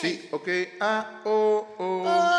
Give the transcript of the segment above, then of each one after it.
Sí, ok. Ah, oh, oh.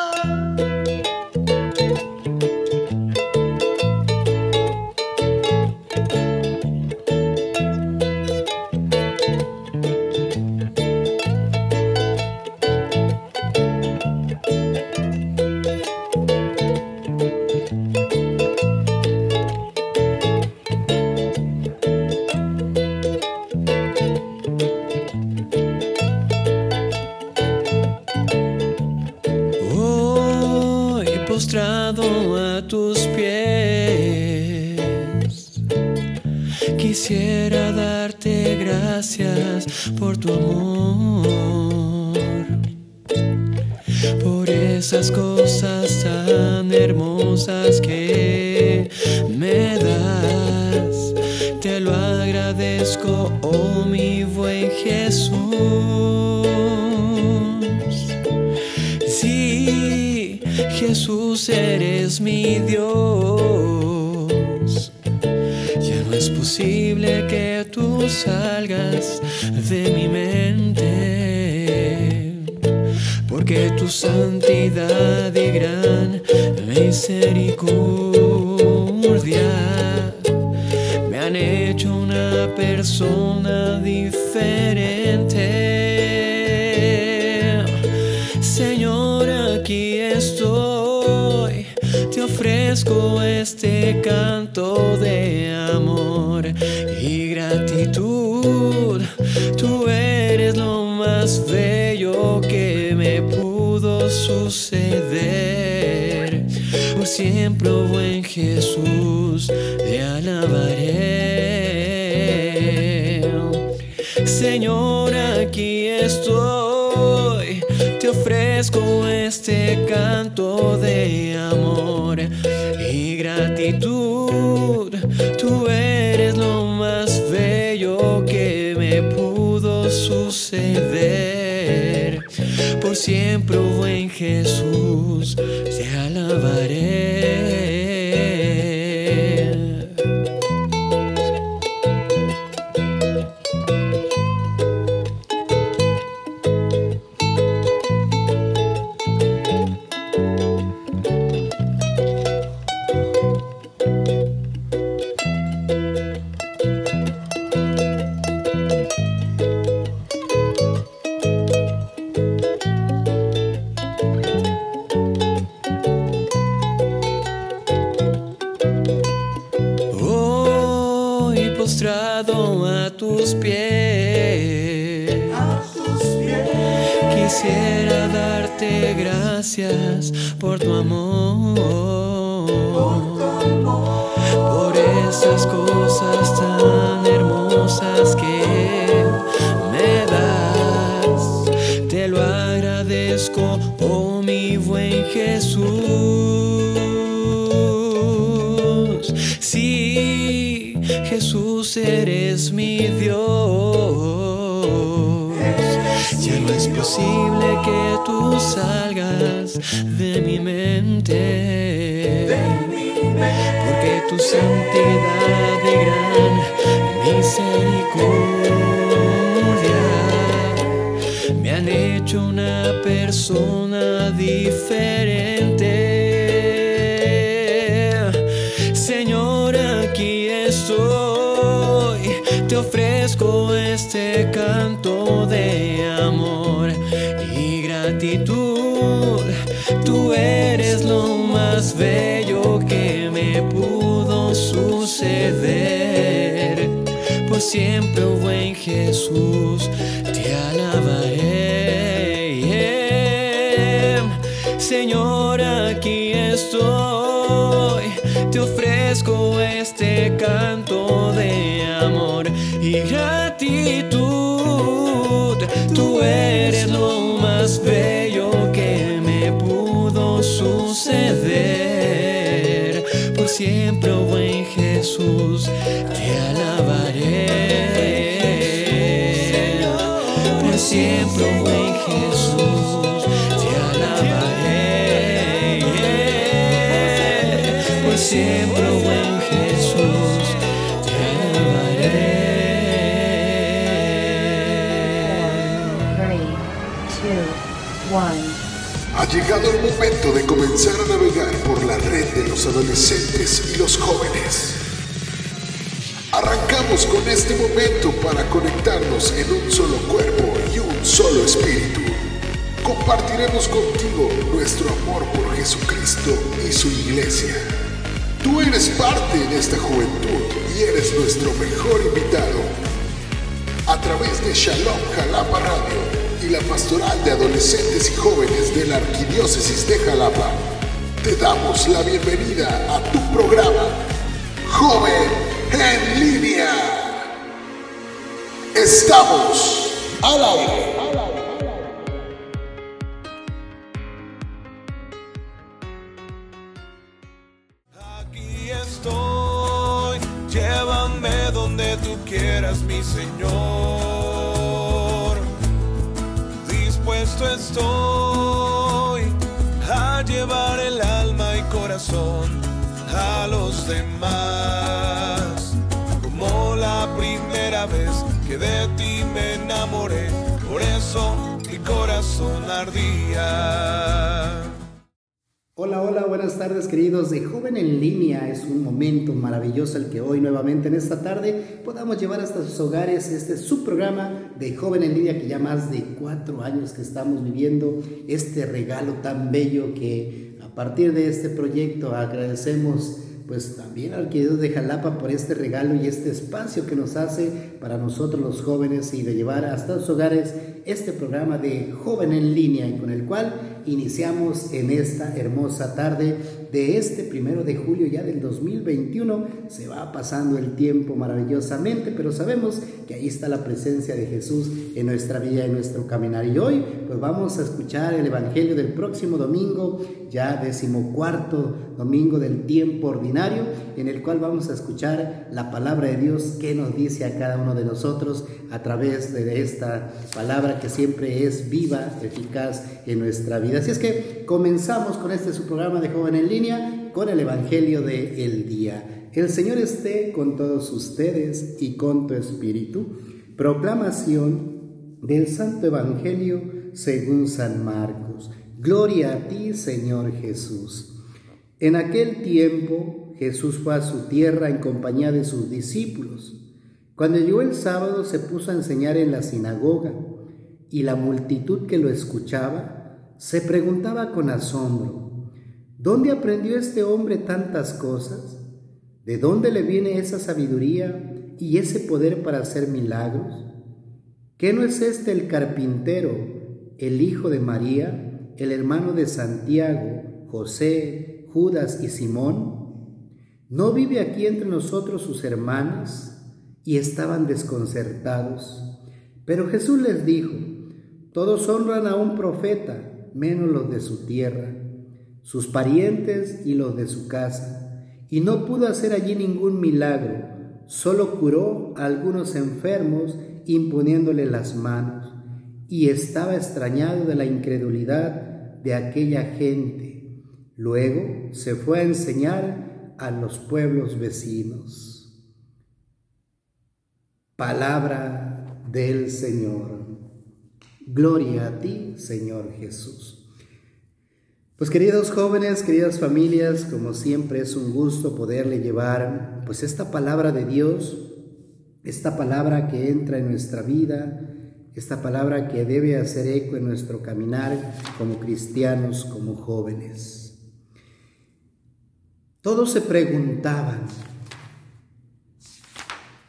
Ofrezco este canto de amor y gratitud. Tú eres lo más bello que me pudo suceder. Por siempre, oh buen Jesús, te alabaré. Señor, aquí estoy, te ofrezco este canto de Jesús, eres mi Dios. Ya no es posible que tú salgas de mi mente. Porque tu santidad y gran misericordia me han hecho una persona diferente. Ofrezco este canto de amor y gratitud. Tú eres lo más bello que me pudo suceder. Por siempre, oh buen Jesús, te alabaré. Siempre, oh Jesús, te alabaré. Por siempre, oh Jesús, te alabaré. Por siempre, oh llegado el momento de comenzar a navegar por la red de los adolescentes y los jóvenes. Arrancamos con este momento para conectarnos en un solo cuerpo y un solo espíritu. Compartiremos contigo nuestro amor por Jesucristo y su iglesia. Tú eres parte de esta juventud y eres nuestro mejor invitado. A través de Shalom Jalapa Radio la Pastoral de Adolescentes y Jóvenes de la Arquidiócesis de Jalapa, te damos la bienvenida a tu programa, Joven en Línea. Estamos al aire. Joven en Línea. Es un momento maravilloso el que hoy nuevamente en esta tarde podamos llevar hasta sus hogares este subprograma de Joven en Línea que ya más de cuatro años que estamos viviendo este regalo tan bello que a partir de este proyecto agradecemos pues también al querido de Jalapa por este regalo y este espacio que nos hace para nosotros los jóvenes y de llevar hasta sus hogares este programa de Joven en Línea y con el cual iniciamos en esta hermosa tarde de este primero de julio ya del 2021. Se va pasando el tiempo maravillosamente, pero sabemos que ahí está la presencia de Jesús en nuestra vida, en nuestro caminar. Y hoy pues vamos a escuchar el Evangelio del próximo domingo, ya decimocuarto domingo del tiempo ordinario, en el cual vamos a escuchar la palabra de Dios que nos dice a cada uno de nosotros a través de esta palabra que siempre es viva, eficaz en nuestra vida. Así es que comenzamos con este su programa de Joven en Línea con el Evangelio de el día. El Señor esté con todos ustedes y con tu espíritu. Proclamación del Santo Evangelio según San Marcos. Gloria a ti, Señor Jesús. En aquel tiempo Jesús fue a su tierra en compañía de sus discípulos. Cuando llegó el sábado se puso a enseñar en la sinagoga y la multitud que lo escuchaba se preguntaba con asombro, ¿dónde aprendió este hombre tantas cosas? ¿De dónde le viene esa sabiduría y ese poder para hacer milagros? ¿Qué no es este el carpintero, el hijo de María, el hermano de Santiago, José, Judas y Simón? ¿No vive aquí entre nosotros sus hermanos? Y estaban desconcertados. Pero Jesús les dijo, todos honran a un profeta, menos los de su tierra, sus parientes y los de su casa. Y no pudo hacer allí ningún milagro, solo curó a algunos enfermos imponiéndole las manos, y estaba extrañado de la incredulidad de aquella gente. Luego se fue a enseñar a los pueblos vecinos. Palabra del Señor. Gloria a ti, Señor Jesús. Pues queridos jóvenes, queridas familias, como siempre es un gusto poderle llevar pues esta palabra de Dios esta palabra que entra en nuestra vida, esta palabra que debe hacer eco en nuestro caminar como cristianos, como jóvenes. Todos se preguntaban,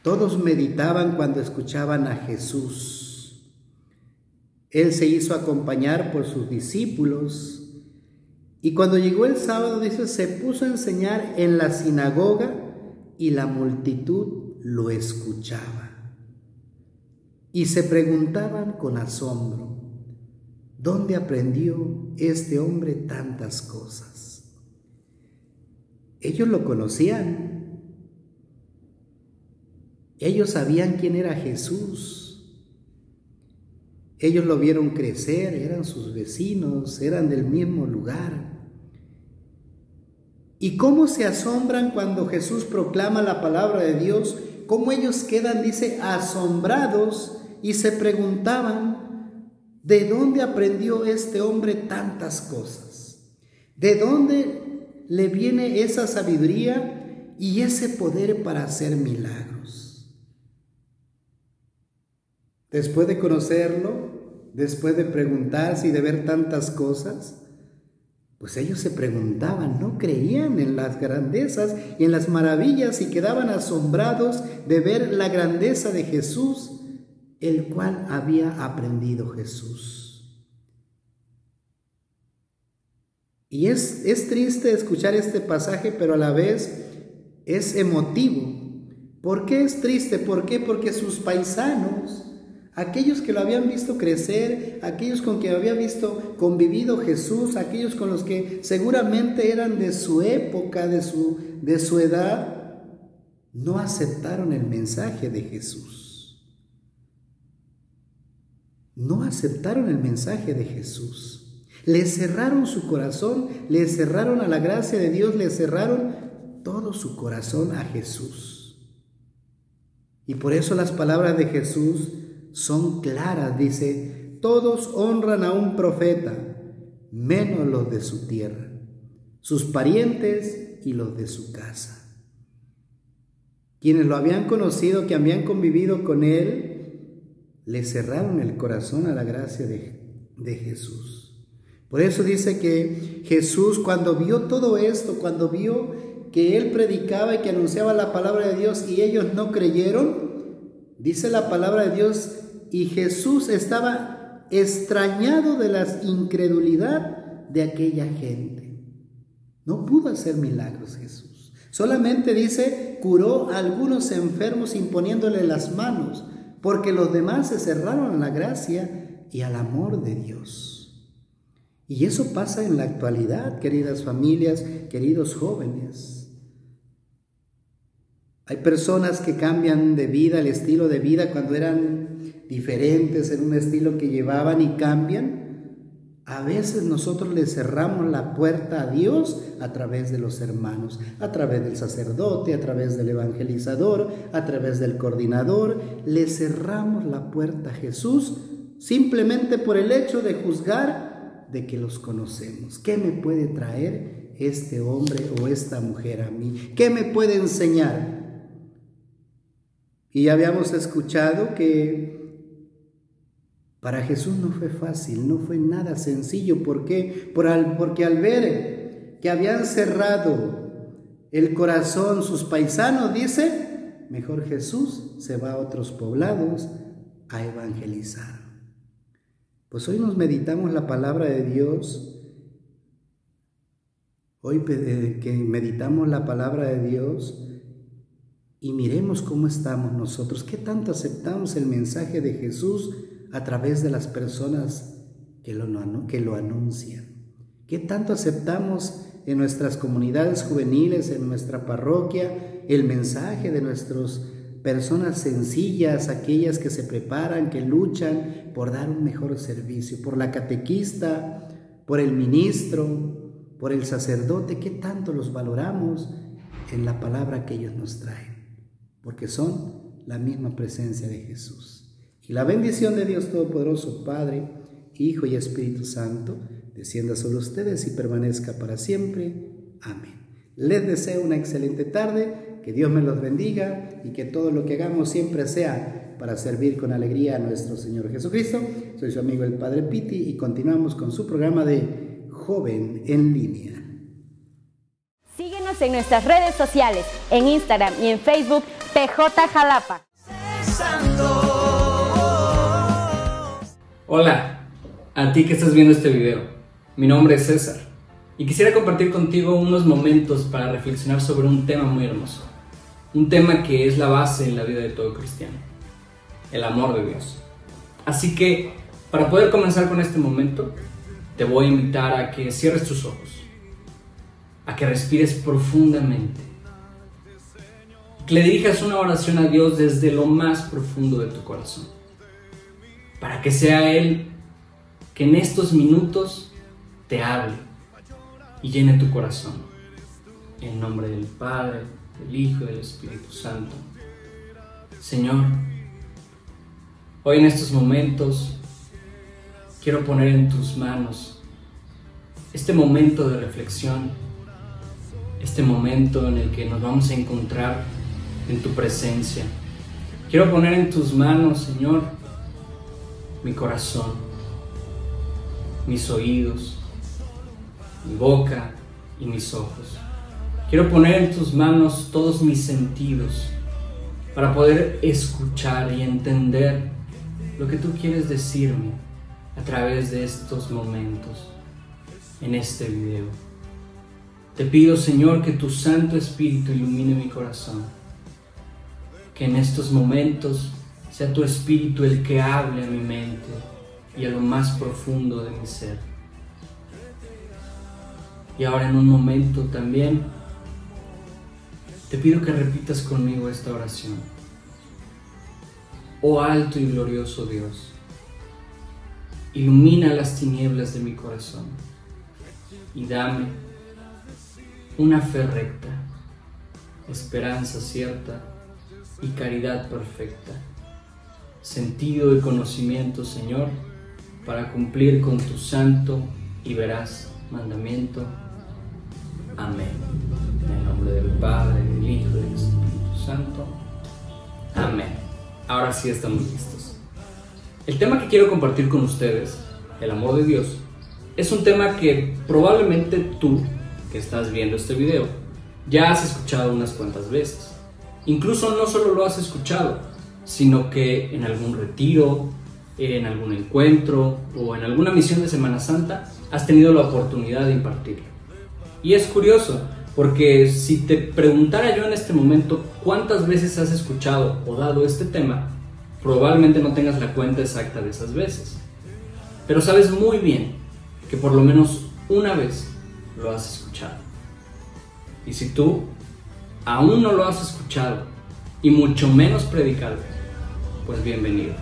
todos meditaban cuando escuchaban a Jesús. Él se hizo acompañar por sus discípulos y cuando llegó el sábado, dice, se puso a enseñar en la sinagoga y la multitud lo escuchaba. Y se preguntaban con asombro, ¿dónde aprendió este hombre tantas cosas? Ellos lo conocían. Ellos sabían quién era Jesús. Ellos lo vieron crecer, eran sus vecinos, eran del mismo lugar. ¿Y cómo se asombran cuando Jesús proclama la palabra de Dios? ¿Cómo ellos quedan, dice, asombrados y se preguntaban, ¿De dónde aprendió este hombre tantas cosas? ¿De dónde le viene esa sabiduría y ese poder para hacer milagros? Después de conocerlo, después de preguntarse y de ver tantas cosas, pues ellos se preguntaban, no creían en las grandezas y en las maravillas y quedaban asombrados de ver la grandeza de Jesús, el cual había aprendido Jesús. Y es, es triste escuchar este pasaje, pero a la vez es emotivo. ¿Por qué es triste? ¿Por qué? Porque sus paisanos, aquellos que lo habían visto crecer, aquellos con que había visto convivido Jesús, aquellos con los que seguramente eran de su época, de su, de su edad, no aceptaron el mensaje de Jesús. No aceptaron el mensaje de Jesús. Le cerraron su corazón, le cerraron a la gracia de Dios, le cerraron todo su corazón a Jesús. Y por eso las palabras de Jesús son claras. Dice, todos honran a un profeta, menos los de su tierra, sus parientes y los de su casa. Quienes lo habían conocido, que habían convivido con él, le cerraron el corazón a la gracia de, de Jesús. Por eso dice que Jesús cuando vio todo esto, cuando vio que él predicaba y que anunciaba la palabra de Dios y ellos no creyeron, dice la palabra de Dios y Jesús estaba extrañado de la incredulidad de aquella gente. No pudo hacer milagros Jesús. Solamente dice, curó a algunos enfermos imponiéndole las manos, porque los demás se cerraron a la gracia y al amor de Dios. Y eso pasa en la actualidad, queridas familias, queridos jóvenes. Hay personas que cambian de vida, el estilo de vida cuando eran diferentes en un estilo que llevaban y cambian, a veces nosotros le cerramos la puerta a Dios a través de los hermanos, a través del sacerdote, a través del evangelizador, a través del coordinador. Le cerramos la puerta a Jesús simplemente por el hecho de juzgar de que los conocemos. ¿Qué me puede traer este hombre o esta mujer a mí? ¿Qué me puede enseñar? Y habíamos escuchado que para Jesús no fue fácil, no fue nada sencillo. ¿Por qué? Porque al ver que habían cerrado el corazón sus paisanos, dice, mejor Jesús se va a otros poblados a evangelizar. Pues hoy nos meditamos la palabra de Dios. Hoy eh, que meditamos la palabra de Dios y miremos cómo estamos nosotros, qué tanto aceptamos el mensaje de Jesús a través de las personas que lo, que lo anuncian. ¿Qué tanto aceptamos en nuestras comunidades juveniles, en nuestra parroquia, el mensaje de nuestras personas sencillas, aquellas que se preparan, que luchan por dar un mejor servicio, por la catequista, por el ministro, por el sacerdote? ¿Qué tanto los valoramos en la palabra que ellos nos traen? Porque son la misma presencia de Jesús. Y la bendición de Dios Todopoderoso, Padre, Hijo y Espíritu Santo, descienda sobre ustedes y permanezca para siempre. Amén. Les deseo una excelente tarde, que Dios me los bendiga y que todo lo que hagamos siempre sea para servir con alegría a nuestro Señor Jesucristo. Soy su amigo el Padre Piti y continuamos con su programa de Joven en línea. Síguenos en nuestras redes sociales, en Instagram y en Facebook, PJ Jalapa. Hola, a ti que estás viendo este video. Mi nombre es César y quisiera compartir contigo unos momentos para reflexionar sobre un tema muy hermoso. Un tema que es la base en la vida de todo cristiano. El amor de Dios. Así que, para poder comenzar con este momento, te voy a invitar a que cierres tus ojos, a que respires profundamente, que le dirijas una oración a Dios desde lo más profundo de tu corazón para que sea Él que en estos minutos te hable y llene tu corazón. En nombre del Padre, del Hijo y del Espíritu Santo. Señor, hoy en estos momentos quiero poner en tus manos este momento de reflexión, este momento en el que nos vamos a encontrar en tu presencia. Quiero poner en tus manos, Señor, mi corazón, mis oídos, mi boca y mis ojos. Quiero poner en tus manos todos mis sentidos para poder escuchar y entender lo que tú quieres decirme a través de estos momentos en este video. Te pido, Señor, que tu Santo Espíritu ilumine mi corazón. Que en estos momentos sea tu Espíritu el que hable a mi mente y a lo más profundo de mi ser. Y ahora en un momento también te pido que repitas conmigo esta oración. Oh alto y glorioso Dios, ilumina las tinieblas de mi corazón y dame una fe recta, esperanza cierta y caridad perfecta, sentido y conocimiento, Señor, para cumplir con tu santo y veraz mandamiento. Amén. En el nombre del Padre, del Hijo y del Espíritu Santo. Amén. Ahora sí estamos listos. El tema que quiero compartir con ustedes, el amor de Dios, es un tema que probablemente tú, que estás viendo este video, ya has escuchado unas cuantas veces. Incluso no solo lo has escuchado, sino que en algún retiro, en algún encuentro o en alguna misión de Semana Santa has tenido la oportunidad de impartirlo. Y es curioso, porque si te preguntara yo en este momento cuántas veces has escuchado o dado este tema, probablemente no tengas la cuenta exacta de esas veces. Pero sabes muy bien que por lo menos una vez lo has escuchado. Y si tú aún no lo has escuchado y mucho menos predicado, pues bienvenido.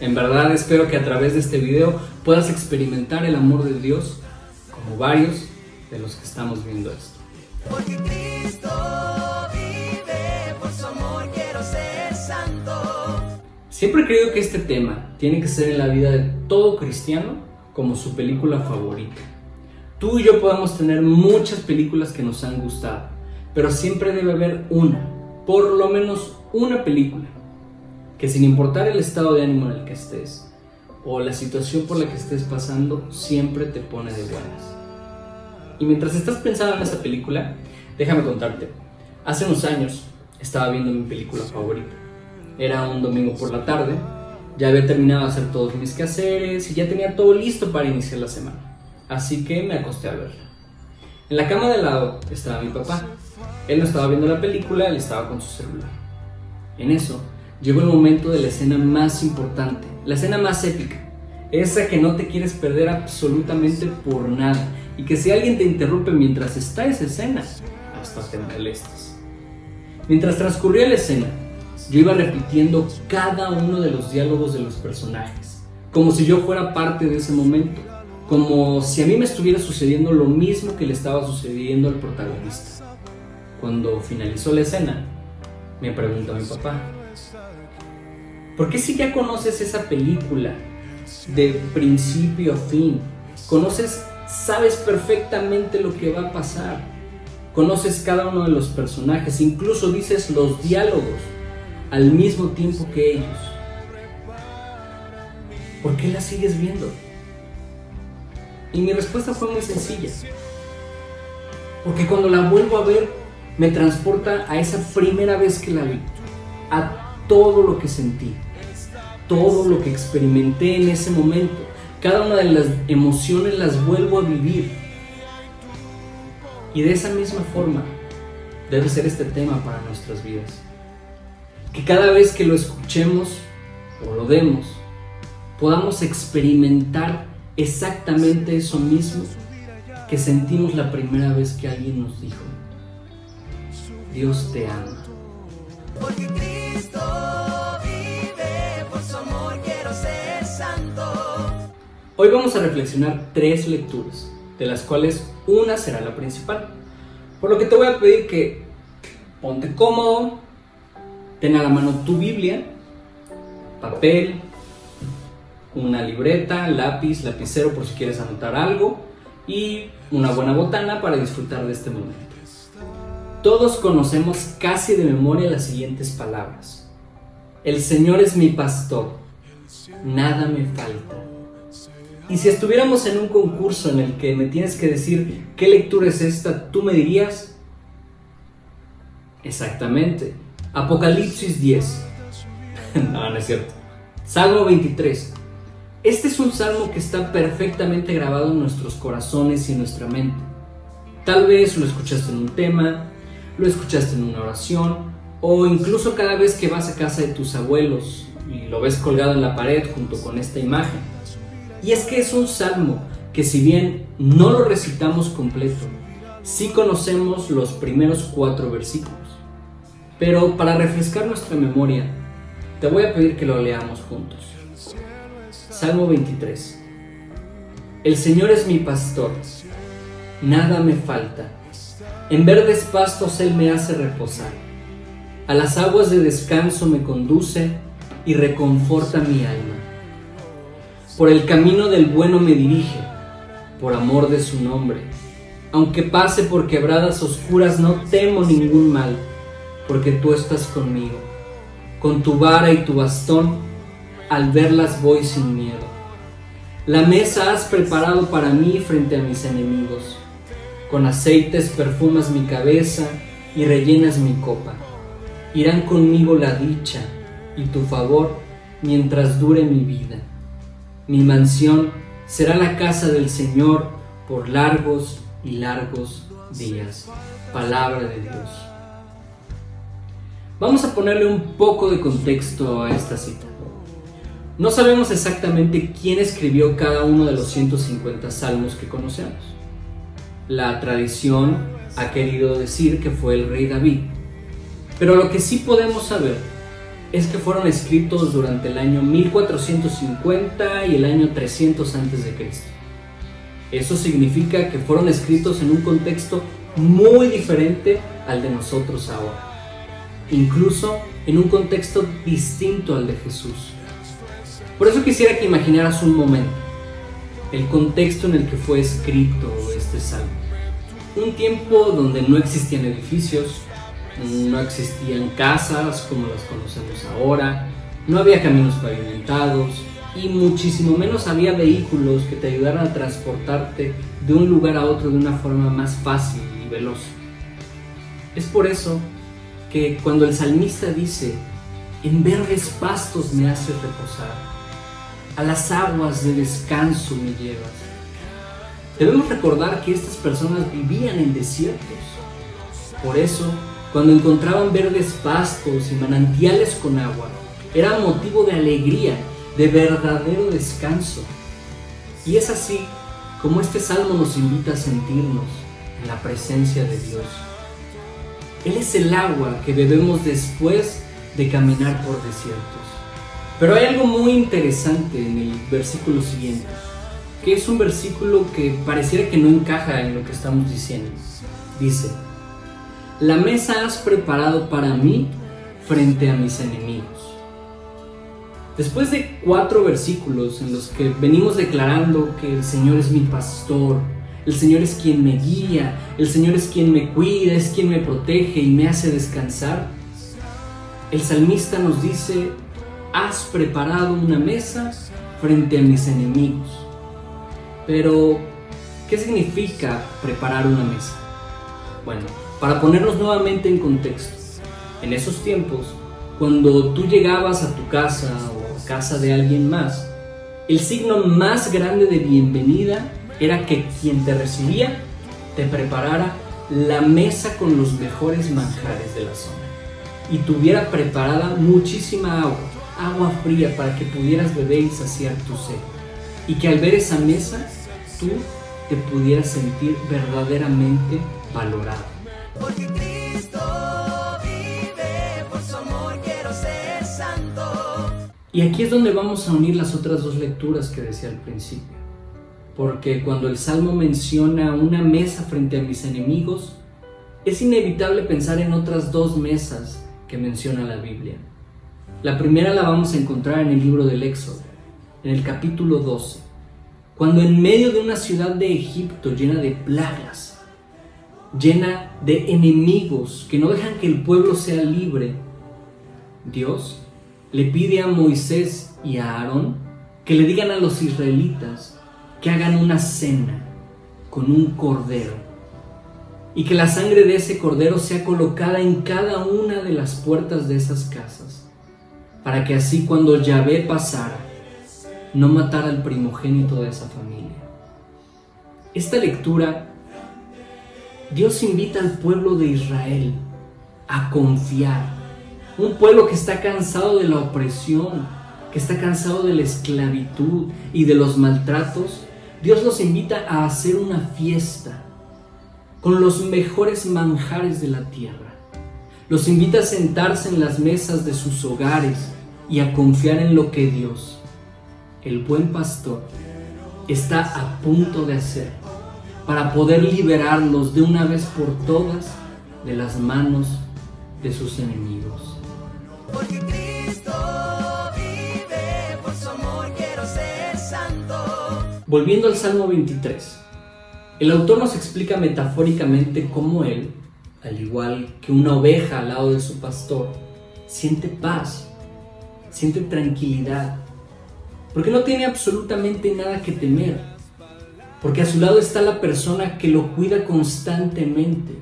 En verdad espero que a través de este video puedas experimentar el amor de Dios como varios de los que estamos viendo esto. Porque Cristo vive, por su amor quiero ser santo. Siempre he creído que este tema tiene que ser en la vida de todo cristiano como su película favorita. Tú y yo podemos tener muchas películas que nos han gustado, pero siempre debe haber una, por lo menos una película, que sin importar el estado de ánimo en el que estés o la situación por la que estés pasando, siempre te pone de buenas. Y mientras estás pensando en esa película, déjame contarte. Hace unos años estaba viendo mi película favorita. Era un domingo por la tarde, ya había terminado de hacer todos mis quehaceres y ya tenía todo listo para iniciar la semana. Así que me acosté a verla. En la cama de lado estaba mi papá. Él no estaba viendo la película, él estaba con su celular. En eso, llegó el momento de la escena más importante, la escena más épica, esa que no te quieres perder absolutamente por nada y que si alguien te interrumpe mientras está esa escena, hasta te molestas. Mientras transcurría la escena, yo iba repitiendo cada uno de los diálogos de los personajes, como si yo fuera parte de ese momento, como si a mí me estuviera sucediendo lo mismo que le estaba sucediendo al protagonista. Cuando finalizó la escena, me preguntó mi papá, ¿por qué si ya conoces esa película de principio a fin? ¿Conoces sabes perfectamente lo que va a pasar. Conoces cada uno de los personajes, incluso dices los diálogos al mismo tiempo que ellos. ¿Por qué la sigues viendo? Y mi respuesta fue muy sencilla. Porque cuando la vuelvo a ver, me transporta a esa primera vez que la vi, a todo lo que sentí, todo lo que experimenté en ese momento cada una de las emociones las vuelvo a vivir. Y de esa misma forma debe ser este tema para nuestras vidas. Que cada vez que lo escuchemos o lo demos, podamos experimentar exactamente eso mismo que sentimos la primera vez que alguien nos dijo, Dios te ama. Hoy vamos a reflexionar tres lecturas, de las cuales una será la principal. Por lo que te voy a pedir que ponte cómodo, ten a la mano tu Biblia, papel, una libreta, lápiz, lapicero por si quieres anotar algo y una buena botana para disfrutar de este momento. Todos conocemos casi de memoria las siguientes palabras. El Señor es mi pastor, nada me falta. Y si estuviéramos en un concurso en el que me tienes que decir qué lectura es esta, tú me dirías, exactamente, Apocalipsis 10. no, no es cierto. Salmo 23. Este es un salmo que está perfectamente grabado en nuestros corazones y en nuestra mente. Tal vez lo escuchaste en un tema, lo escuchaste en una oración, o incluso cada vez que vas a casa de tus abuelos y lo ves colgado en la pared junto con esta imagen. Y es que es un salmo que si bien no lo recitamos completo, sí conocemos los primeros cuatro versículos. Pero para refrescar nuestra memoria, te voy a pedir que lo leamos juntos. Salmo 23. El Señor es mi pastor, nada me falta. En verdes pastos Él me hace reposar. A las aguas de descanso me conduce y reconforta mi alma. Por el camino del bueno me dirige, por amor de su nombre. Aunque pase por quebradas oscuras, no temo ningún mal, porque tú estás conmigo. Con tu vara y tu bastón al verlas voy sin miedo. La mesa has preparado para mí frente a mis enemigos. Con aceites perfumas mi cabeza y rellenas mi copa. Irán conmigo la dicha y tu favor mientras dure mi vida. Mi mansión será la casa del Señor por largos y largos días. Palabra de Dios. Vamos a ponerle un poco de contexto a esta cita. No sabemos exactamente quién escribió cada uno de los 150 salmos que conocemos. La tradición ha querido decir que fue el rey David, pero lo que sí podemos saber es que fueron escritos durante el año 1450 y el año 300 a.C. Eso significa que fueron escritos en un contexto muy diferente al de nosotros ahora, incluso en un contexto distinto al de Jesús. Por eso quisiera que imaginaras un momento, el contexto en el que fue escrito este salmo. Un tiempo donde no existían edificios, no existían casas como las conocemos ahora, no había caminos pavimentados y muchísimo menos había vehículos que te ayudaran a transportarte de un lugar a otro de una forma más fácil y veloz. Es por eso que cuando el salmista dice, en verdes pastos me haces reposar, a las aguas de descanso me llevas. Debemos recordar que estas personas vivían en desiertos. Por eso, cuando encontraban verdes pastos y manantiales con agua, era motivo de alegría, de verdadero descanso. Y es así como este salmo nos invita a sentirnos en la presencia de Dios. Él es el agua que bebemos después de caminar por desiertos. Pero hay algo muy interesante en el versículo siguiente, que es un versículo que pareciera que no encaja en lo que estamos diciendo. Dice, la mesa has preparado para mí frente a mis enemigos. Después de cuatro versículos en los que venimos declarando que el Señor es mi pastor, el Señor es quien me guía, el Señor es quien me cuida, es quien me protege y me hace descansar, el salmista nos dice has preparado una mesa frente a mis enemigos. Pero, ¿qué significa preparar una mesa? Bueno, para ponernos nuevamente en contexto, en esos tiempos, cuando tú llegabas a tu casa o a casa de alguien más, el signo más grande de bienvenida era que quien te recibía te preparara la mesa con los mejores manjares de la zona y tuviera preparada muchísima agua agua fría para que pudieras beber y saciar tu sed. Y que al ver esa mesa, tú te pudieras sentir verdaderamente valorado. Y aquí es donde vamos a unir las otras dos lecturas que decía al principio. Porque cuando el Salmo menciona una mesa frente a mis enemigos, es inevitable pensar en otras dos mesas que menciona la Biblia. La primera la vamos a encontrar en el libro del Éxodo, en el capítulo 12, cuando en medio de una ciudad de Egipto llena de plagas, llena de enemigos que no dejan que el pueblo sea libre, Dios le pide a Moisés y a Aarón que le digan a los israelitas que hagan una cena con un cordero y que la sangre de ese cordero sea colocada en cada una de las puertas de esas casas, para que así cuando Yahvé pasara, no matara al primogénito de esa familia. Esta lectura, Dios invita al pueblo de Israel a confiar, un pueblo que está cansado de la opresión, que está cansado de la esclavitud y de los maltratos, Dios los invita a hacer una fiesta con los mejores manjares de la tierra. Los invita a sentarse en las mesas de sus hogares y a confiar en lo que Dios, el buen pastor, está a punto de hacer para poder liberarlos de una vez por todas de las manos de sus enemigos. Porque Cristo vive, por su amor quiero ser santo. Volviendo al Salmo 23. El autor nos explica metafóricamente cómo él, al igual que una oveja al lado de su pastor, siente paz, siente tranquilidad, porque no tiene absolutamente nada que temer, porque a su lado está la persona que lo cuida constantemente,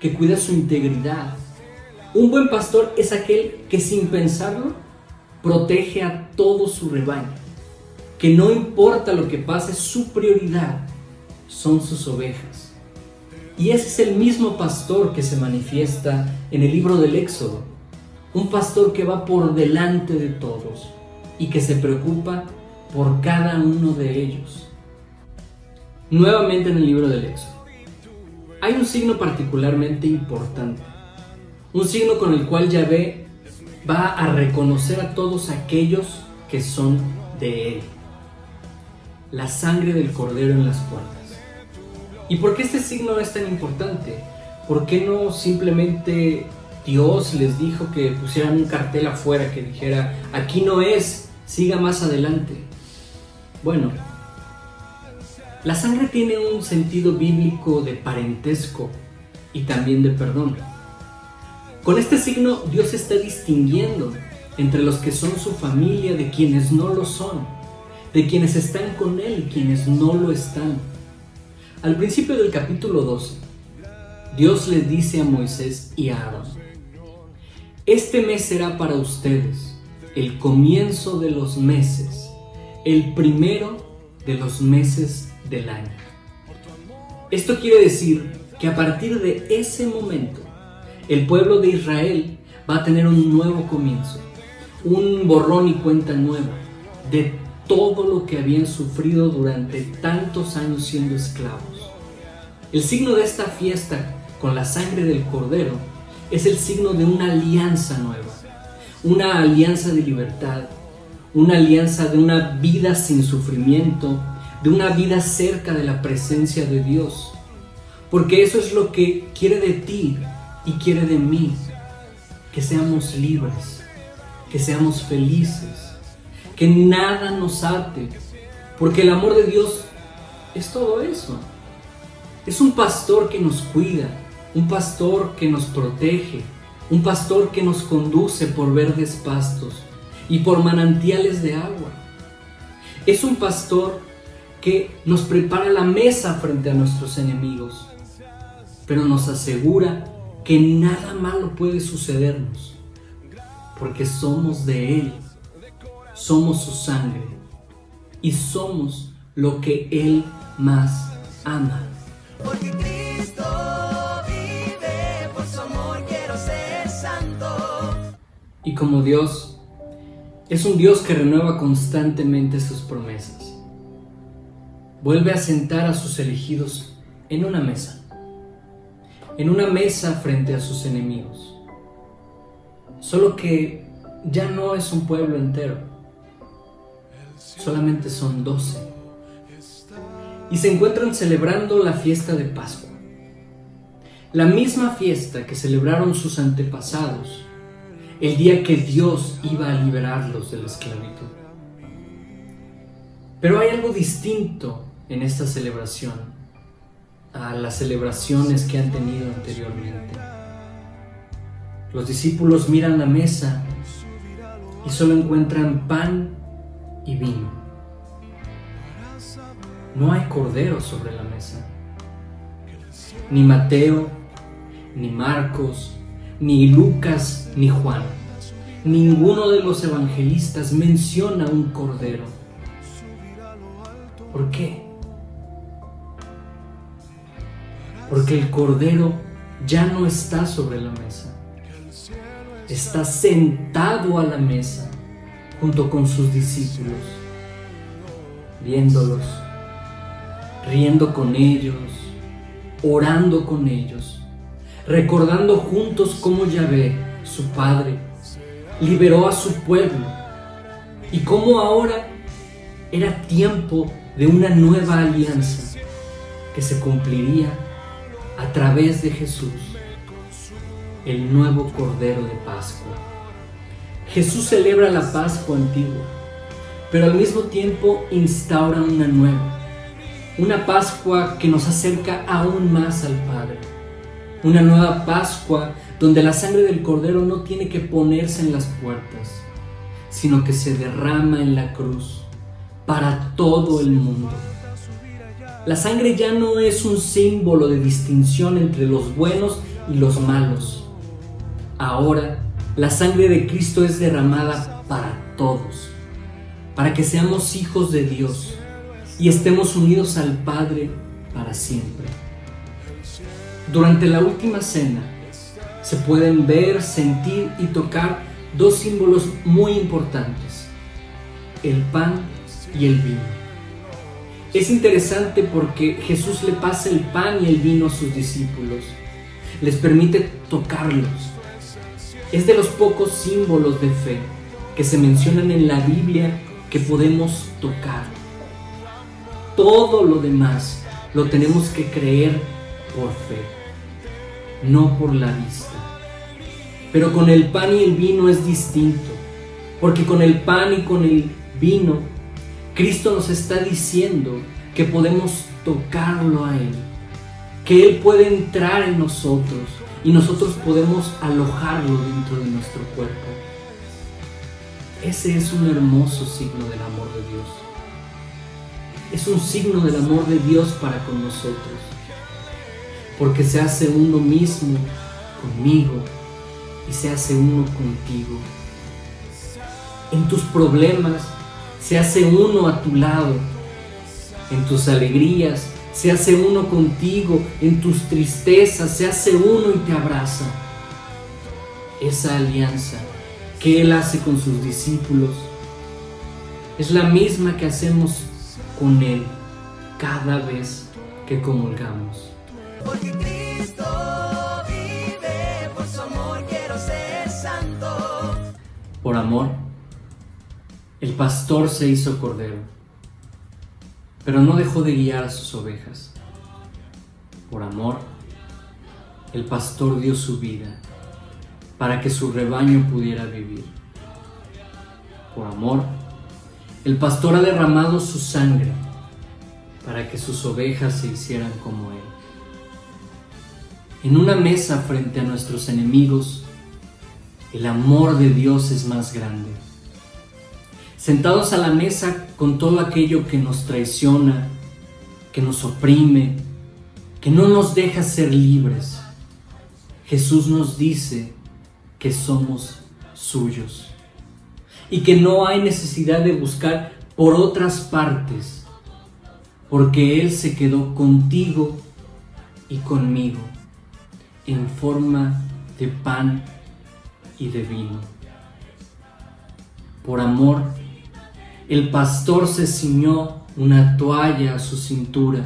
que cuida su integridad. Un buen pastor es aquel que sin pensarlo protege a todo su rebaño, que no importa lo que pase, su prioridad son sus ovejas. Y ese es el mismo pastor que se manifiesta en el libro del Éxodo. Un pastor que va por delante de todos y que se preocupa por cada uno de ellos. Nuevamente en el libro del Éxodo. Hay un signo particularmente importante. Un signo con el cual Yahvé va a reconocer a todos aquellos que son de él. La sangre del cordero en las puertas. ¿Y por qué este signo es tan importante? ¿Por qué no simplemente Dios les dijo que pusieran un cartel afuera que dijera, aquí no es, siga más adelante? Bueno, la sangre tiene un sentido bíblico de parentesco y también de perdón. Con este signo Dios está distinguiendo entre los que son su familia de quienes no lo son, de quienes están con Él y quienes no lo están. Al principio del capítulo 12, Dios les dice a Moisés y a Aarón, este mes será para ustedes el comienzo de los meses, el primero de los meses del año. Esto quiere decir que a partir de ese momento, el pueblo de Israel va a tener un nuevo comienzo, un borrón y cuenta nueva de todo lo que habían sufrido durante tantos años siendo esclavos. El signo de esta fiesta con la sangre del cordero es el signo de una alianza nueva, una alianza de libertad, una alianza de una vida sin sufrimiento, de una vida cerca de la presencia de Dios. Porque eso es lo que quiere de ti y quiere de mí, que seamos libres, que seamos felices, que nada nos ate, porque el amor de Dios es todo eso. Es un pastor que nos cuida, un pastor que nos protege, un pastor que nos conduce por verdes pastos y por manantiales de agua. Es un pastor que nos prepara la mesa frente a nuestros enemigos, pero nos asegura que nada malo puede sucedernos, porque somos de Él, somos su sangre y somos lo que Él más ama. Porque Cristo vive, por su amor quiero ser santo. Y como Dios, es un Dios que renueva constantemente sus promesas. Vuelve a sentar a sus elegidos en una mesa, en una mesa frente a sus enemigos. Solo que ya no es un pueblo entero, solamente son doce y se encuentran celebrando la fiesta de Pascua. La misma fiesta que celebraron sus antepasados el día que Dios iba a liberarlos de la esclavitud. Pero hay algo distinto en esta celebración a las celebraciones que han tenido anteriormente. Los discípulos miran la mesa y solo encuentran pan y vino. No hay cordero sobre la mesa. Ni Mateo, ni Marcos, ni Lucas, ni Juan. Ninguno de los evangelistas menciona un cordero. ¿Por qué? Porque el cordero ya no está sobre la mesa. Está sentado a la mesa junto con sus discípulos, viéndolos, riendo con ellos, orando con ellos, recordando juntos cómo Yahvé, su Padre, liberó a su pueblo y cómo ahora era tiempo de una nueva alianza que se cumpliría a través de Jesús, el nuevo Cordero de Pascua. Jesús celebra la Pascua antigua, pero al mismo tiempo instaura una nueva, una Pascua que nos acerca aún más al Padre, una nueva Pascua donde la sangre del Cordero no tiene que ponerse en las puertas, sino que se derrama en la cruz para todo el mundo. La sangre ya no es un símbolo de distinción entre los buenos y los malos. Ahora, la sangre de Cristo es derramada para todos, para que seamos hijos de Dios y estemos unidos al Padre para siempre. Durante la última cena se pueden ver, sentir y tocar dos símbolos muy importantes, el pan y el vino. Es interesante porque Jesús le pasa el pan y el vino a sus discípulos, les permite tocarlos. Es de los pocos símbolos de fe que se mencionan en la Biblia que podemos tocar. Todo lo demás lo tenemos que creer por fe, no por la vista. Pero con el pan y el vino es distinto, porque con el pan y con el vino Cristo nos está diciendo que podemos tocarlo a Él, que Él puede entrar en nosotros y nosotros podemos alojarlo dentro de nuestro cuerpo. Ese es un hermoso signo del amor de Dios. Es un signo del amor de Dios para con nosotros, porque se hace uno mismo conmigo y se hace uno contigo. En tus problemas, se hace uno a tu lado. En tus alegrías, se hace uno contigo. En tus tristezas, se hace uno y te abraza. Esa alianza que Él hace con sus discípulos es la misma que hacemos con Él cada vez que comulgamos. Porque Cristo vive, por su amor quiero ser santo. Por amor, el pastor se hizo cordero, pero no dejó de guiar a sus ovejas. Por amor, el pastor dio su vida para que su rebaño pudiera vivir. Por amor, el pastor ha derramado su sangre para que sus ovejas se hicieran como él. En una mesa frente a nuestros enemigos, el amor de Dios es más grande sentados a la mesa con todo aquello que nos traiciona, que nos oprime, que no nos deja ser libres. Jesús nos dice que somos suyos y que no hay necesidad de buscar por otras partes, porque Él se quedó contigo y conmigo en forma de pan y de vino. Por amor el pastor se ciñó una toalla a su cintura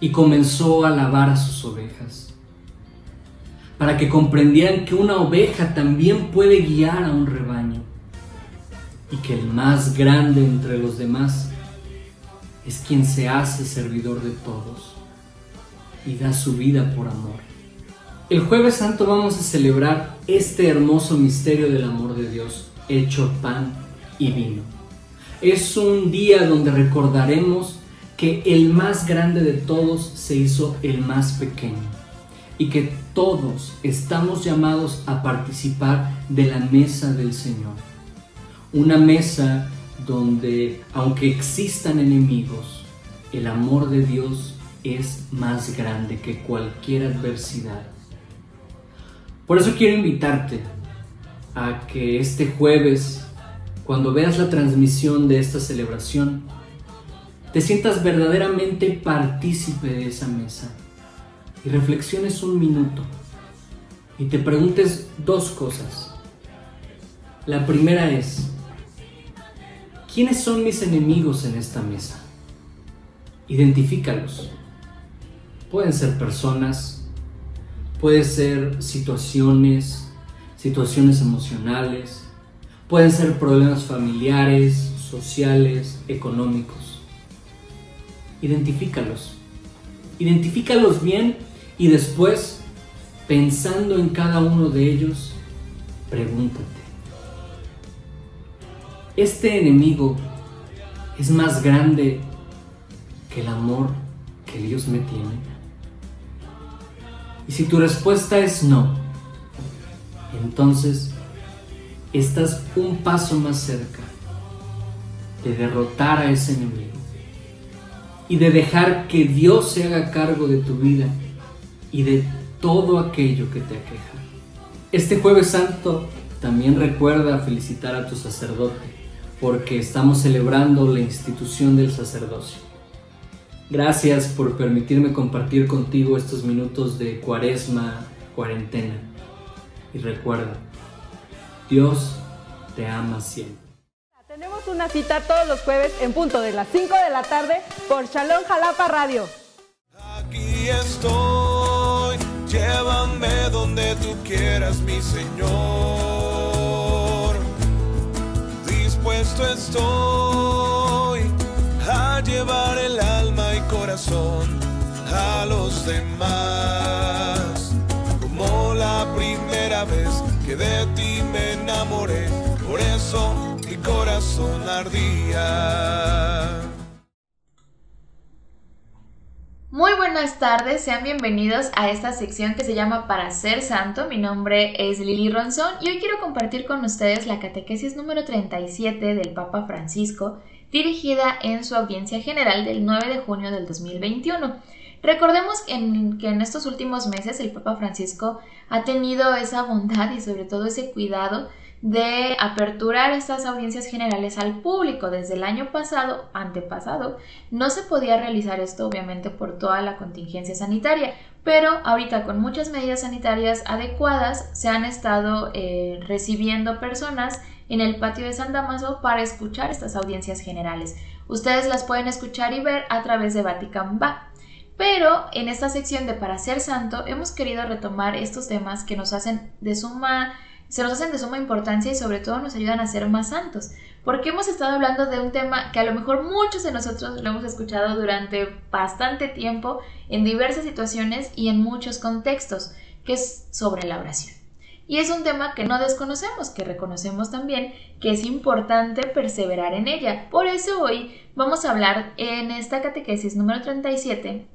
y comenzó a lavar a sus ovejas, para que comprendieran que una oveja también puede guiar a un rebaño y que el más grande entre los demás es quien se hace servidor de todos y da su vida por amor. El jueves santo vamos a celebrar este hermoso misterio del amor de Dios hecho pan y vino Es un día donde recordaremos que el más grande de todos se hizo el más pequeño y que todos estamos llamados a participar de la mesa del Señor. Una mesa donde, aunque existan enemigos, el amor de Dios es más grande que cualquier adversidad. Por eso quiero invitarte a que este jueves, cuando veas la transmisión de esta celebración, te sientas verdaderamente partícipe de esa mesa y reflexiones un minuto y te preguntes dos cosas. La primera es, ¿quiénes son mis enemigos en esta mesa? Identifícalos. Pueden ser personas, pueden ser situaciones, situaciones emocionales, pueden ser problemas familiares, sociales, económicos. Identifícalos. Identifícalos bien y después, pensando en cada uno de ellos, pregúntate, ¿este enemigo es más grande que el amor que Dios me tiene? Y si tu respuesta es no, entonces estás un paso más cerca de derrotar a ese enemigo y de dejar que Dios se haga cargo de tu vida y de todo aquello que te aqueja. Este jueves santo también recuerda felicitar a tu sacerdote porque estamos celebrando la institución del sacerdocio. Gracias por permitirme compartir contigo estos minutos de cuaresma, cuarentena. Y recuerda, Dios te ama siempre. Tenemos una cita todos los jueves en punto de las 5 de la tarde por Shalom Jalapa Radio. Aquí estoy, llévame donde tú quieras, mi Señor. Dispuesto estoy a llevar el alma y corazón a los demás. Como la primera vez que de ti me enamoré, por eso mi corazón ardía. Muy buenas tardes, sean bienvenidos a esta sección que se llama Para ser santo. Mi nombre es Lili Ronzón y hoy quiero compartir con ustedes la catequesis número 37 del Papa Francisco, dirigida en su audiencia general del 9 de junio del 2021. Recordemos que en estos últimos meses el Papa Francisco ha tenido esa bondad y sobre todo ese cuidado de aperturar estas audiencias generales al público. Desde el año pasado, antepasado, no se podía realizar esto obviamente por toda la contingencia sanitaria, pero ahorita con muchas medidas sanitarias adecuadas se han estado eh, recibiendo personas en el patio de San Damaso para escuchar estas audiencias generales. Ustedes las pueden escuchar y ver a través de Vatican Va. Pero en esta sección de Para ser santo hemos querido retomar estos temas que nos hacen de suma se nos hacen de suma importancia y sobre todo nos ayudan a ser más santos, porque hemos estado hablando de un tema que a lo mejor muchos de nosotros lo hemos escuchado durante bastante tiempo en diversas situaciones y en muchos contextos, que es sobre la oración. Y es un tema que no desconocemos, que reconocemos también que es importante perseverar en ella. Por eso hoy vamos a hablar en esta catequesis número 37,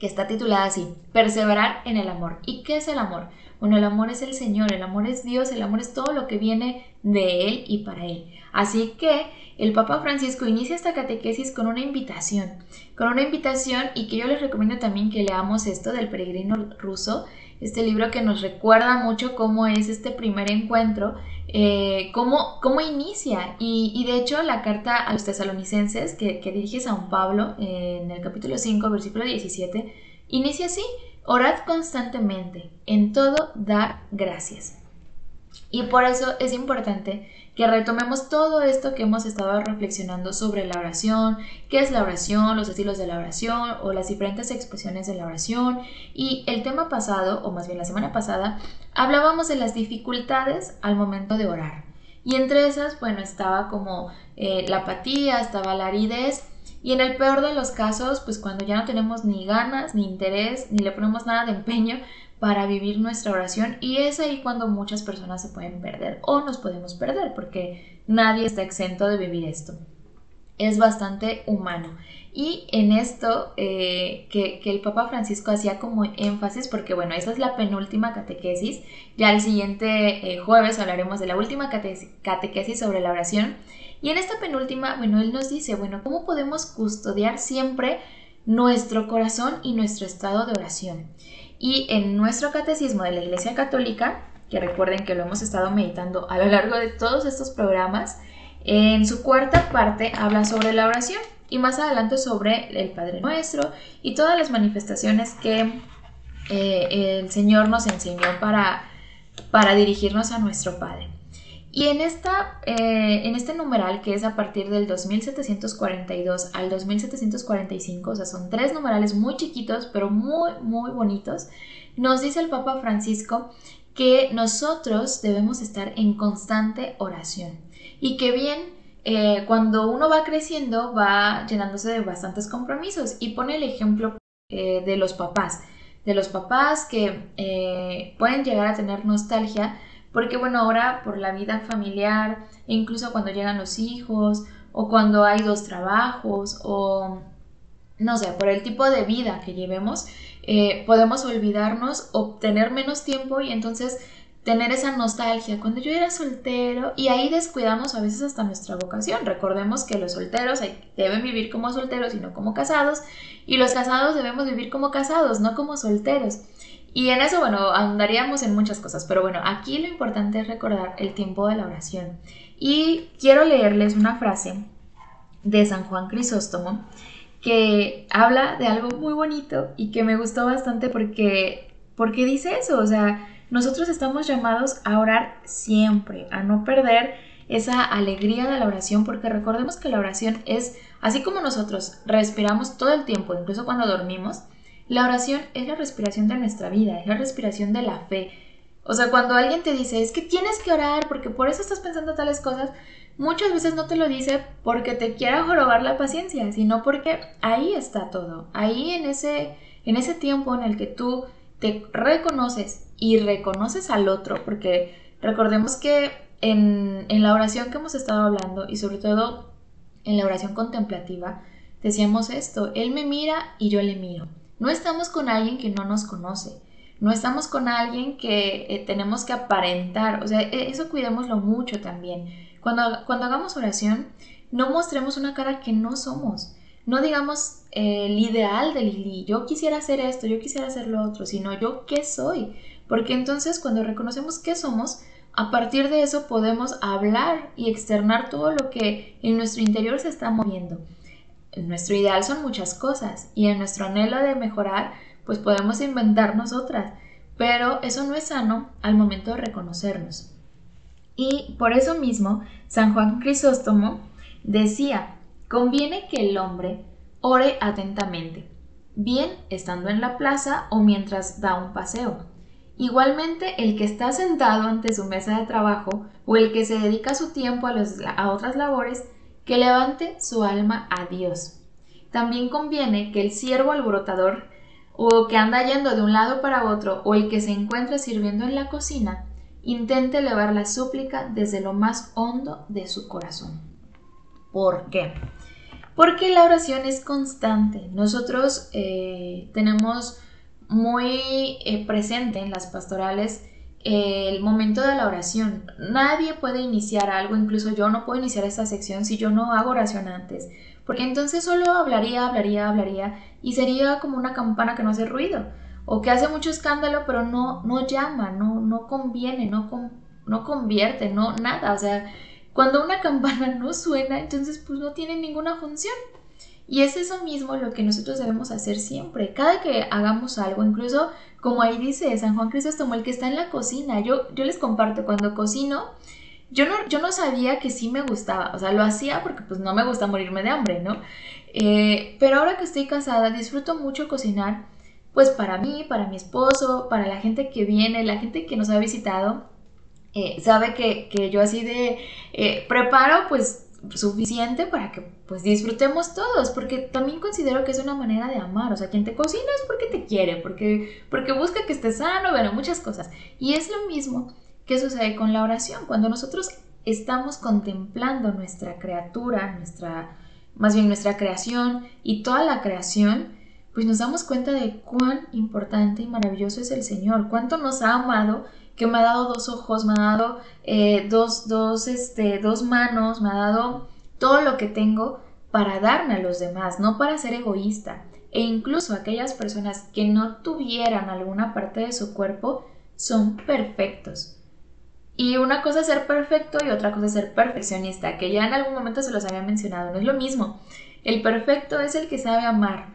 que está titulada así, Perseverar en el amor. ¿Y qué es el amor? Bueno, el amor es el Señor, el amor es Dios, el amor es todo lo que viene de Él y para Él. Así que el Papa Francisco inicia esta catequesis con una invitación, con una invitación y que yo les recomiendo también que leamos esto del peregrino ruso, este libro que nos recuerda mucho cómo es este primer encuentro, eh, cómo, cómo, inicia. Y, de hecho la carta a los tesalonicenses que, que dirige San Pablo en el capítulo 5, versículo 17, inicia así. Orad constantemente, en todo dar gracias. Y por eso es importante que retomemos todo esto que hemos estado reflexionando sobre la oración, qué es la oración, los estilos de la oración o las diferentes expresiones de la oración. Y el tema pasado, o más bien la semana pasada, hablábamos de las dificultades al momento de orar. Y entre esas, bueno, estaba como eh, la apatía, estaba la aridez y en el peor de los casos, pues cuando ya no tenemos ni ganas, ni interés, ni le ponemos nada de empeño para vivir nuestra oración y es ahí cuando muchas personas se pueden perder o nos podemos perder porque nadie está exento de vivir esto. es bastante humano. Y en esto eh, que, el Papa Francisco hacía como énfasis, porque bueno, esa es la penúltima catequesis, ya el siguiente eh, jueves hablaremos de la última catequesis sobre la oración, y en esta penúltima, bueno, él nos dice, bueno, ¿cómo podemos custodiar siempre nuestro corazón y nuestro estado de oración? Y en nuestro catecismo de la Iglesia Católica, que recuerden que lo hemos estado meditando a lo largo de todos estos programas, en su cuarta parte habla sobre la oración y más adelante sobre el Padre Nuestro y todas las manifestaciones que eh, el Señor nos enseñó para, para dirigirnos a nuestro Padre. Y en, esta, eh, en este numeral, que es a partir del 2742 al 2745, o sea, son tres numerales muy chiquitos, pero muy, muy bonitos, nos dice el Papa Francisco que nosotros debemos estar en constante oración. Y que bien eh, cuando uno va creciendo va llenándose de bastantes compromisos. Y pone el ejemplo eh, de los papás, de los papás que pueden llegar a tener nostalgia porque bueno, ahora por la vida familiar, e incluso cuando llegan los hijos o cuando hay dos trabajos o no sé, por el tipo de vida que llevemos, podemos olvidarnos o tener menos tiempo y entonces tener esa nostalgia cuando yo era soltero y ahí descuidamos a veces hasta nuestra vocación. Recordemos que los solteros deben vivir como solteros y no como casados y los casados debemos vivir como casados, no como solteros. Y en eso, bueno, andaríamos en muchas cosas, pero bueno, aquí lo importante es recordar el tiempo de la oración. Y quiero leerles una frase de San Juan Crisóstomo que habla de algo muy bonito y que me gustó bastante porque, porque dice eso, o sea, nosotros estamos llamados a orar siempre, a no perder esa alegría de la oración, porque recordemos que la oración es, así como nosotros respiramos todo el tiempo, incluso cuando dormimos, la oración es la respiración de nuestra vida, es la respiración de la fe. O sea, cuando alguien te dice, es que tienes que orar porque por eso estás pensando tales cosas, muchas veces no te lo dice porque te quiera jorobar la paciencia, sino porque ahí está todo. Ahí en ese, en ese tiempo en el que tú te reconoces y reconoces al otro, porque recordemos que en, la oración que hemos estado hablando y sobre todo en la oración contemplativa, decíamos esto, Él me mira y yo le miro. No estamos con alguien que no nos conoce, no estamos con alguien que eh, tenemos que aparentar, o sea, e, eso cuidémoslo mucho también. Cuando, cuando hagamos oración, no mostremos una cara que no somos. No digamos el ideal de Lili, yo quisiera hacer esto, yo quisiera hacer lo otro, sino yo qué soy. Porque entonces cuando reconocemos qué somos, a partir de eso podemos hablar y externar todo lo que en nuestro interior se está moviendo. Nuestro ideal son muchas cosas y en nuestro anhelo de mejorar, pues podemos inventarnos otras, pero eso no es sano al momento de reconocernos. Y por eso mismo, San Juan Crisóstomo decía, conviene que el hombre ore atentamente, bien estando en la plaza o mientras da un paseo Igualmente, el que está sentado ante su mesa de trabajo o el que se dedica su tiempo a, otras labores, que levante su alma a Dios. También conviene que el siervo alborotador o que anda yendo de un lado para otro o el que se encuentra sirviendo en la cocina, intente elevar la súplica desde lo más hondo de su corazón. ¿Por qué? Porque la oración es constante. Nosotros eh, tenemos muy eh, presente en las pastorales el momento de la oración. Nadie puede iniciar algo, incluso yo no puedo iniciar esta sección si yo no hago oración antes, porque entonces solo hablaría, hablaría, hablaría y sería como una campana que no hace ruido o que hace mucho escándalo pero no, no llama, no, no conviene, no, no convierte, no nada. O sea, cuando una campana no suena, entonces pues no tiene ninguna función. Y es eso mismo lo que nosotros debemos hacer siempre. Cada que hagamos algo, incluso como ahí dice San Juan Crisóstomo, el que está en la cocina, yo, yo les comparto, cuando cocino, yo no, yo no sabía que sí me gustaba, o sea, lo hacía porque pues no me gusta morirme de hambre, ¿no? Eh, pero ahora que estoy casada, disfruto mucho cocinar, pues para mí, para mi esposo, para la gente que viene, la gente que nos ha visitado, eh, sabe que, yo así de eh, preparo pues suficiente para que pues disfrutemos todos, porque también considero que es una manera de amar, o sea, quien te cocina es porque te quiere, porque, porque busca que estés sano, bueno, muchas cosas. Y es lo mismo que sucede con la oración, cuando nosotros estamos contemplando nuestra criatura, nuestra, más bien nuestra creación y toda la creación, pues nos damos cuenta de cuán importante y maravilloso es el Señor, cuánto nos ha amado, que me ha dado dos ojos, me ha dado eh, dos, dos, este, dos manos, me ha dado todo lo que tengo para darme a los demás, no para ser egoísta. E incluso aquellas personas que no tuvieran alguna parte de su cuerpo son perfectos. Y una cosa es ser perfecto y otra cosa es ser perfeccionista, que ya en algún momento se los había mencionado, no es lo mismo. El perfecto es el que sabe amar,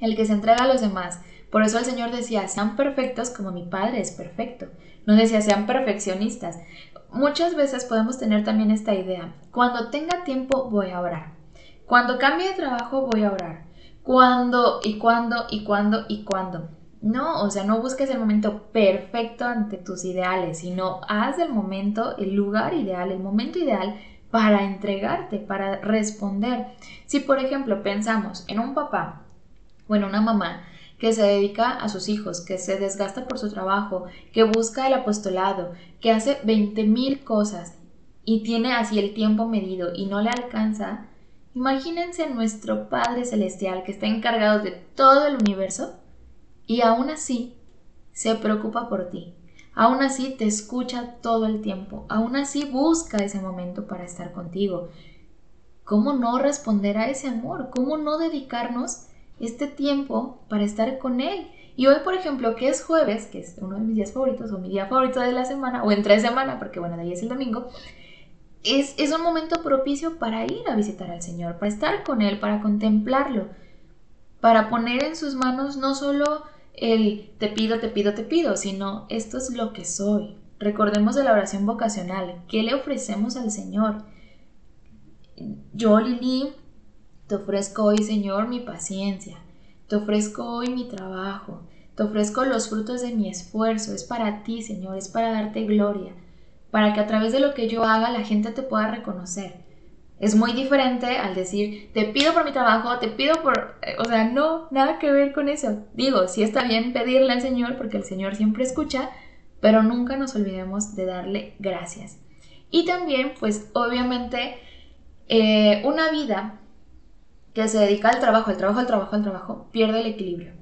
el que se entrega a los demás. Por eso el Señor decía, sean perfectos como mi Padre es perfecto. No decía, sean perfeccionistas. Muchas veces podemos tener también esta idea. Cuando tenga tiempo voy a orar. Cuando cambie de trabajo voy a orar. Cuando y cuándo y cuándo y cuándo. No, o sea, no busques el momento perfecto ante tus ideales, sino haz del momento el lugar ideal, el momento ideal para entregarte, para responder. Si por ejemplo pensamos en un papá o en una mamá que se dedica a sus hijos, que se desgasta por su trabajo, que busca el apostolado, que hace 20 mil cosas y tiene así el tiempo medido y no le alcanza, imagínense nuestro Padre Celestial que está encargado de todo el universo y aún así se preocupa por ti. Aún así te escucha todo el tiempo. Aún así busca ese momento para estar contigo. ¿Cómo no responder a ese amor? ¿Cómo no dedicarnos este tiempo para estar con Él? Y hoy, por ejemplo, que es jueves, que es uno de mis días favoritos, o mi día favorito de la semana, o entre semana, porque bueno, de ahí es el domingo, es, es un momento propicio para ir a visitar al Señor, para estar con Él, para contemplarlo, para poner en sus manos no solo el te pido, te pido, te pido, sino esto es lo que soy. Recordemos de la oración vocacional, ¿qué le ofrecemos al Señor? Yo, Lili, te ofrezco hoy, Señor, mi paciencia, te ofrezco hoy mi trabajo, te ofrezco los frutos de mi esfuerzo, es para ti, Señor, es para darte gloria, para que a través de lo que yo haga la gente te pueda reconocer. Es muy diferente al decir, te pido por mi trabajo, te pido por... Eh, o sea, no, nada que ver con eso. Digo, sí está bien pedirle al Señor porque el Señor siempre escucha, pero nunca nos olvidemos de darle gracias. Y también, pues obviamente, eh, una vida que se dedica al trabajo, al trabajo, al trabajo, al trabajo, pierde el equilibrio.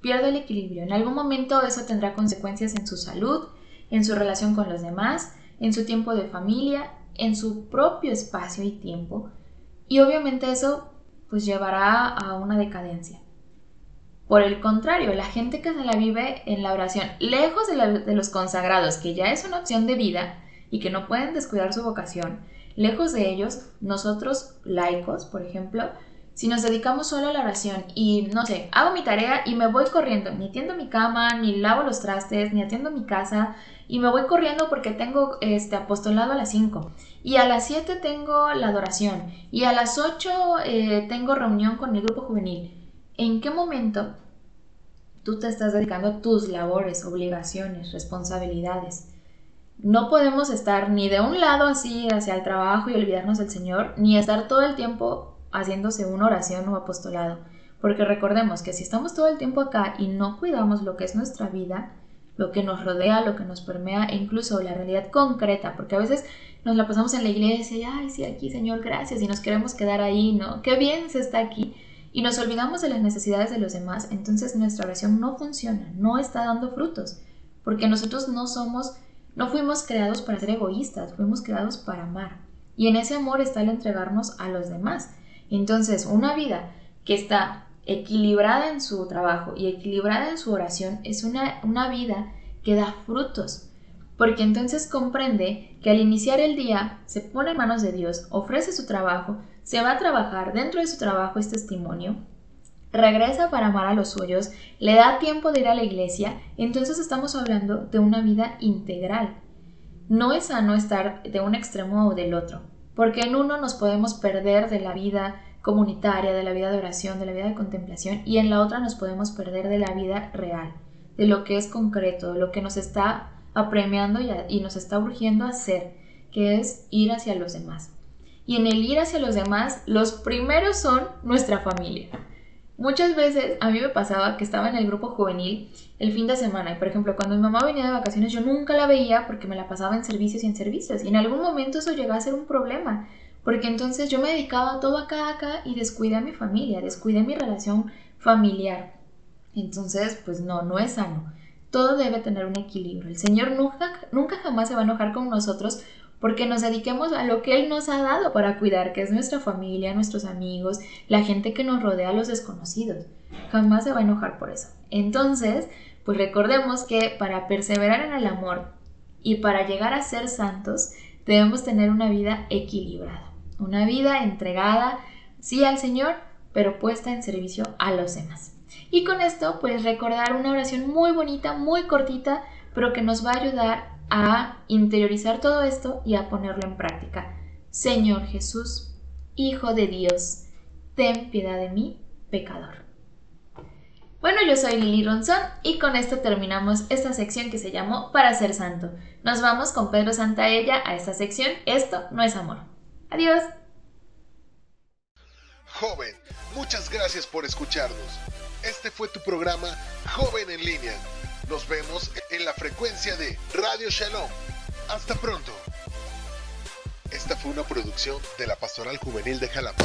Pierde el equilibrio. En algún momento eso tendrá consecuencias en su salud, en su relación con los demás, en su tiempo de familia en su propio espacio y tiempo y obviamente eso pues llevará a una decadencia. Por el contrario, la gente que se la vive en la oración, lejos de, de, los consagrados, que ya es una opción de vida y que no pueden descuidar su vocación, lejos de ellos, nosotros laicos, por ejemplo, si nos dedicamos solo a la oración y, no sé, hago mi tarea y me voy corriendo, ni atiendo mi cama, ni lavo los trastes, ni atiendo mi casa, y me voy corriendo porque tengo este apostolado a las 5, y a las 7 tengo la adoración, y a las 8 eh, tengo reunión con el grupo juvenil. ¿En qué momento tú te estás dedicando a tus labores, obligaciones, responsabilidades? No podemos estar ni de un lado así hacia el trabajo y olvidarnos del Señor, ni estar todo el tiempo haciéndose una oración o apostolado. Porque recordemos que si estamos todo el tiempo acá y no cuidamos lo que es nuestra vida, lo que nos rodea, lo que nos permea e incluso la realidad concreta, porque a veces nos la pasamos en la iglesia y, ay, sí, aquí, Señor, gracias, y nos queremos quedar ahí, ¿no? Qué bien se está aquí. Y nos olvidamos de las necesidades de los demás, entonces nuestra oración no funciona, no está dando frutos, porque nosotros no somos, no fuimos creados para ser egoístas, fuimos creados para amar. Y en ese amor está el entregarnos a los demás. Entonces, una vida que está equilibrada en su trabajo y equilibrada en su oración es una, una vida que da frutos, porque entonces comprende que al iniciar el día se pone en manos de Dios, ofrece su trabajo, se va a trabajar, dentro de su trabajo es testimonio, regresa para amar a los suyos, le da tiempo de ir a la iglesia, entonces estamos hablando de una vida integral. No es sano estar de un extremo o del otro porque en uno nos podemos perder de la vida comunitaria, de la vida de oración, de la vida de contemplación, y en la otra nos podemos perder de la vida real, de lo que es concreto, de lo que nos está apremiando y, nos está urgiendo hacer, que es ir hacia los demás. Y en el ir hacia los demás, los primeros son nuestra familia. Muchas veces a mí me pasaba que estaba en el grupo juvenil el fin de semana y por ejemplo cuando mi mamá venía de vacaciones yo nunca la veía porque me la pasaba en servicios y en servicios y en algún momento eso llegó a ser un problema porque entonces yo me dedicaba todo acá, acá y descuidé a mi familia, descuidé mi relación familiar. Entonces, pues no, no es sano. Todo debe tener un equilibrio. El Señor nunca, nunca jamás se va a enojar con nosotros porque nos dediquemos a lo que Él nos ha dado para cuidar, que es nuestra familia, nuestros amigos, la gente que nos rodea, los desconocidos. Jamás se va a enojar por eso. Entonces, pues recordemos que para perseverar en el amor y para llegar a ser santos, debemos tener una vida equilibrada, una vida entregada, sí al Señor, pero puesta en servicio a los demás. Y con esto, pues recordar una oración muy bonita, muy cortita, pero que nos va a ayudar a interiorizar todo esto y a ponerlo en práctica. Señor Jesús, Hijo de Dios, ten piedad de mí, pecador. Bueno, yo soy Lili Ronzón y con esto terminamos esta sección que se llamó Para ser santo. Nos vamos con Pedro Santaella a esta sección Esto no es amor. Adiós. Joven, muchas gracias por escucharnos. Este fue tu programa Joven en línea. Nos vemos en la frecuencia de Radio Shalom. Hasta pronto. Esta fue una producción de la Pastoral Juvenil de Jalapa.